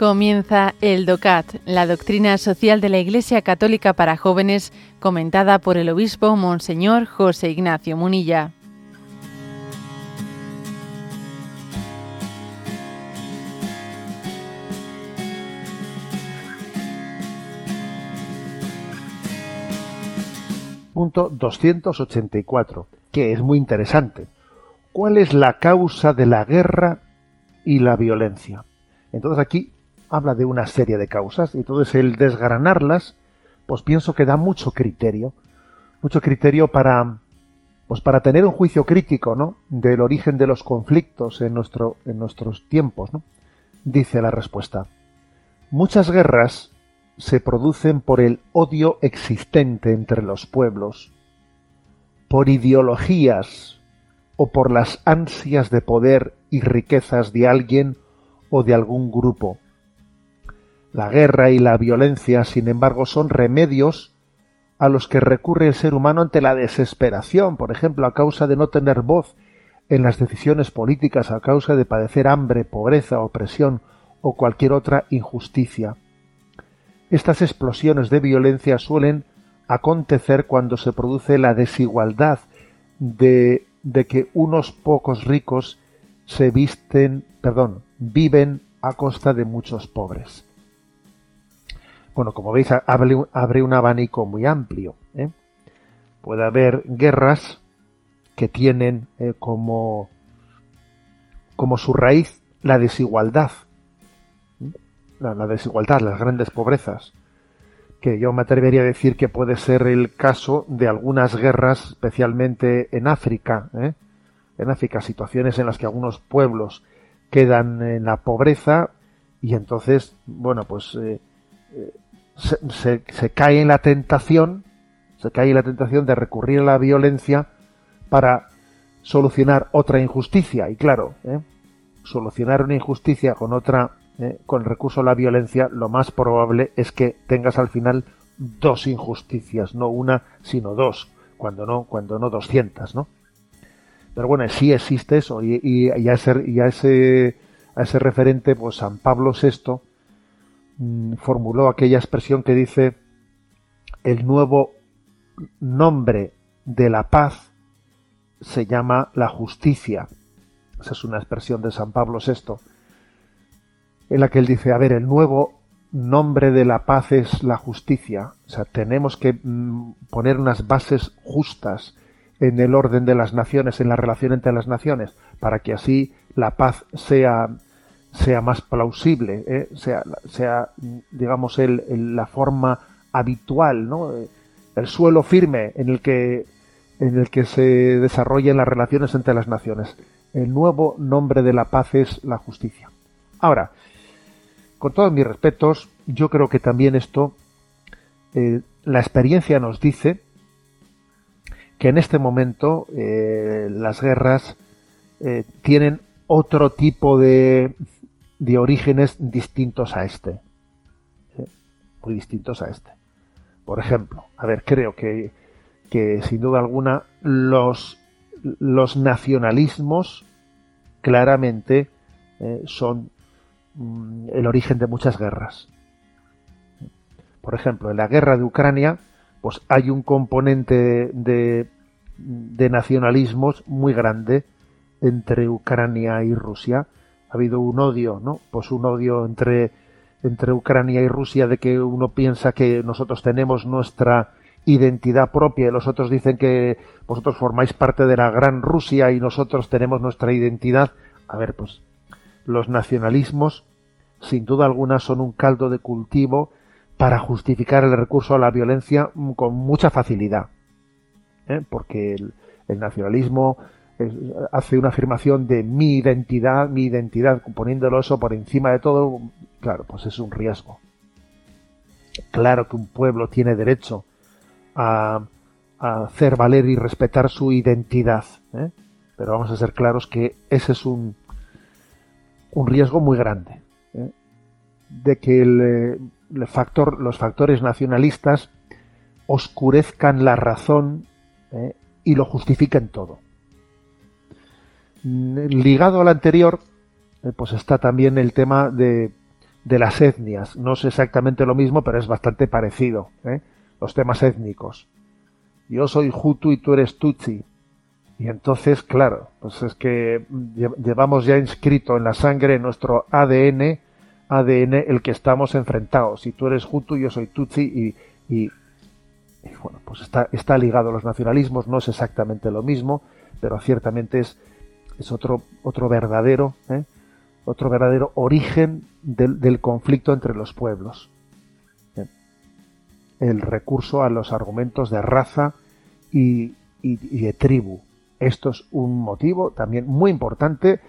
Comienza el DOCAT, la doctrina social de la Iglesia Católica para jóvenes, comentada por el obispo Monseñor José Ignacio Munilla. Punto 284, que es muy interesante. ¿Cuál es la causa de la guerra y la violencia? Entonces aquí habla de una serie de causas y entonces el desgranarlas, pues pienso que da mucho criterio, mucho criterio para, pues para tener un juicio crítico, ¿no? Del origen de los conflictos en nuestro, en nuestros tiempos, ¿no? Dice la respuesta. Muchas guerras se producen por el odio existente entre los pueblos, por ideologías o por las ansias de poder y riquezas de alguien o de algún grupo la guerra y la violencia, sin embargo, son remedios a los que recurre el ser humano ante la desesperación, por ejemplo, a causa de no tener voz en las decisiones políticas, a causa de padecer hambre, pobreza, opresión o cualquier otra injusticia. Estas explosiones de violencia suelen acontecer cuando se produce la desigualdad de, de que unos pocos ricos se visten, perdón, viven a costa de muchos pobres. Bueno, como veis, abre, un abanico muy amplio. ¿eh? Puede haber guerras que tienen eh, como, como su raíz la desigualdad. La, desigualdad, las grandes pobrezas. Que yo me atrevería a decir que puede ser el caso de algunas guerras, especialmente en África. ¿eh? En África, situaciones en las que algunos pueblos quedan en la pobreza y entonces, bueno, pues se, cae en la tentación, se cae en la tentación de recurrir a la violencia para solucionar otra injusticia. Y claro, ¿eh? solucionar una injusticia con otra, ¿eh? con recurso a la violencia, lo más probable es que tengas al final dos injusticias, no una, sino dos, cuando no, cuando no doscientas, ¿no? Pero bueno, sí existe eso, y, a, ese, a, ese, a ese referente, pues San Pablo VI, formuló aquella expresión que dice el nuevo nombre de la paz se llama la justicia. Esa es una expresión de San Pablo VI, en la que él dice, a ver, el nuevo nombre de la paz es la justicia. O sea, tenemos que mm, poner unas bases justas en el orden de las naciones, en la relación entre las naciones, para que así la paz sea sea más plausible, ¿eh? sea, sea, digamos, el, la forma habitual, ¿no? el suelo firme en el que en el que se desarrollan las relaciones entre las naciones. El nuevo nombre de la paz es la justicia. Ahora, con todos mis respetos, yo creo que también esto, eh, la experiencia nos dice que en este momento eh, las guerras tienen otro tipo de, de orígenes distintos a este. Muy distintos a este. Por ejemplo, a ver, creo que, que sin duda alguna los, los nacionalismos claramente eh, son mm, el origen de muchas guerras. Por ejemplo, en la guerra de Ucrania, pues hay un componente de, de nacionalismos muy grande entre Ucrania y Rusia, ha habido un odio, ¿no? Pues un odio entre, entre Ucrania y Rusia de que uno piensa que nosotros tenemos nuestra identidad propia y los otros dicen que vosotros formáis parte de la gran Rusia y nosotros tenemos nuestra identidad. A ver, pues los nacionalismos sin duda alguna son un caldo de cultivo para justificar el recurso a la violencia con mucha facilidad. ¿eh? Porque el nacionalismo hace una afirmación de mi identidad, mi identidad, poniéndolo eso por encima de todo, claro, pues es un riesgo. Claro que un pueblo tiene derecho a, hacer valer y respetar su identidad, ¿eh? pero vamos a ser claros que ese es un, un riesgo muy grande, ¿eh? de que el, factor, los factores nacionalistas oscurezcan la razón ¿eh? y lo justifiquen todo. Ligado al anterior, eh, pues está también el tema de, de las etnias. No es exactamente lo mismo, pero es bastante parecido. ¿eh? Los temas étnicos. Yo soy Hutu y tú eres Tutsi. Y entonces, claro, pues es que llevamos ya inscrito en la sangre en nuestro ADN, ADN el que estamos enfrentados. Si tú eres Hutu, yo soy Tutsi y, y, bueno, pues está, está ligado a los nacionalismos, no es exactamente lo mismo, pero ciertamente es, es otro, otro verdadero, ¿eh? otro verdadero origen del, conflicto entre los pueblos. ¿eh? El recurso a los argumentos de raza y, y, de tribu. Esto es un motivo también muy importante,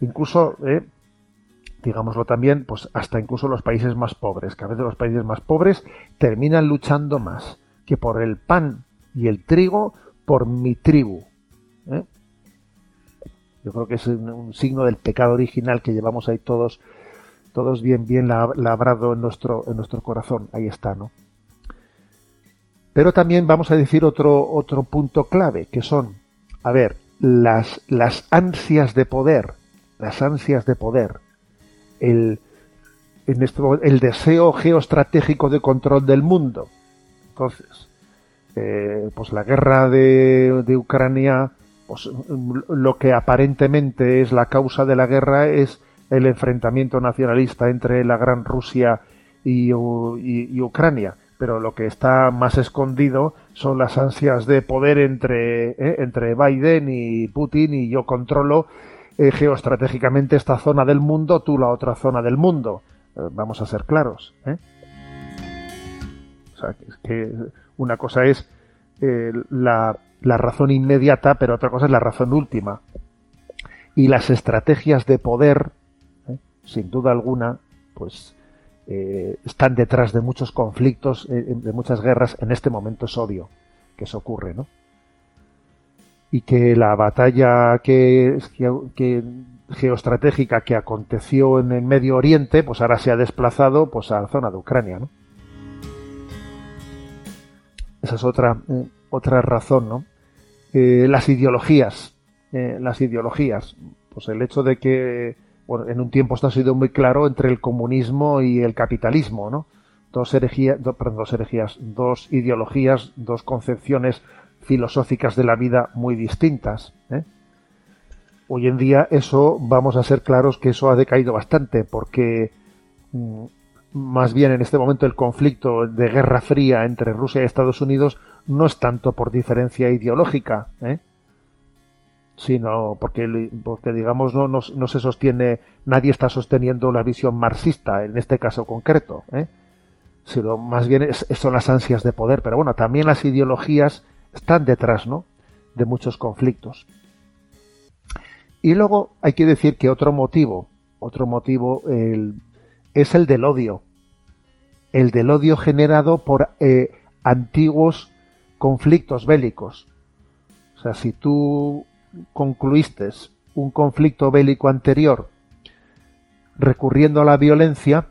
incluso, ¿eh? digámoslo también, pues hasta incluso los países más pobres, que a veces los países más pobres terminan luchando más que por el pan y el trigo, por mi tribu. ¿eh? Yo creo que es un, signo del pecado original que llevamos ahí todos, todos bien, bien labrado en nuestro, en nuestro corazón. Ahí está, ¿no? Pero también vamos a decir otro, otro punto clave, que son, a ver, las, las ansias de poder, las ansias de poder, el, en este, el deseo geoestratégico de control del mundo. Entonces, eh, pues la guerra de, de Ucrania pues, lo que aparentemente es la causa de la guerra es el enfrentamiento nacionalista entre la gran Rusia y, Ucrania pero lo que está más escondido son las ansias de poder entre, eh, entre Biden y Putin y yo controlo eh, geoestratégicamente esta zona del mundo, tú la otra zona del mundo. Eh, vamos a ser claros. O sea, que una cosa es la, la razón inmediata, pero otra cosa es la razón última. Y las estrategias de poder, ¿eh? sin duda alguna, pues eh, están detrás de muchos conflictos, eh, de muchas guerras. En este momento es obvio que eso ocurre, ¿no? Y que la batalla que, que, geoestratégica que aconteció en el Medio Oriente, pues ahora se ha desplazado pues a la zona de Ucrania, ¿no? Esa es otra, otra razón, ¿no? Eh, las ideologías, eh, las ideologías, pues el hecho de que bueno, en un tiempo esto ha sido muy claro entre el comunismo y el capitalismo, ¿no? Dos herejías, dos herejías, dos ideologías, dos concepciones filosóficas de la vida muy distintas. ¿eh? Hoy en día eso, vamos a ser claros que eso ha decaído bastante, porque mm, más bien en este momento el conflicto de guerra fría entre Rusia y Estados Unidos no es tanto por diferencia ideológica, ¿eh? sino porque, porque digamos, no, no, se sostiene, nadie está sosteniendo la visión marxista en este caso concreto, ¿eh? sino más bien son las ansias de poder. Pero bueno, también las ideologías están detrás ¿no? de muchos conflictos. Y luego hay que decir que otro motivo, otro motivo es el del odio. El del odio generado por eh, antiguos conflictos bélicos. O sea, si tú concluiste un conflicto bélico anterior recurriendo a la violencia,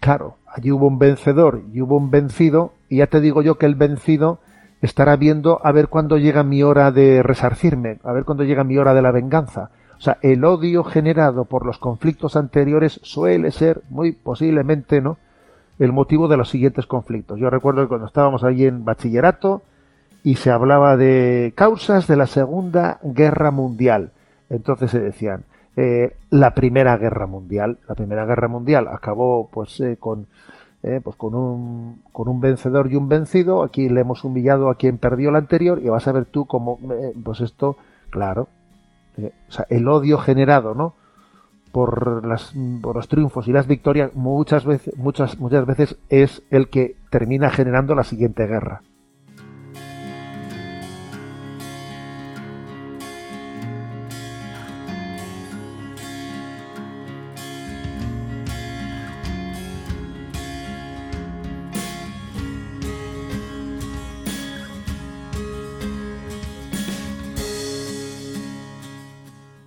claro, allí hubo un vencedor y hubo un vencido, y ya te digo yo que el vencido estará viendo a ver cuándo llega mi hora de resarcirme, a ver cuándo llega mi hora de la venganza. O sea, el odio generado por los conflictos anteriores suele ser muy posiblemente, ¿no? El motivo de los siguientes conflictos. Yo recuerdo que cuando estábamos allí en bachillerato y se hablaba de causas de la Segunda Guerra Mundial. Entonces se decían, eh, la Primera Guerra Mundial. La Primera Guerra Mundial acabó pues eh, con eh, pues con un, con un vencedor y un vencido. Aquí le hemos humillado a quien perdió la anterior y vas a ver tú cómo, pues esto, claro, o sea, el odio generado, ¿no? Por, las, por los triunfos y las victorias muchas veces, muchas, muchas veces es el que termina generando la siguiente guerra.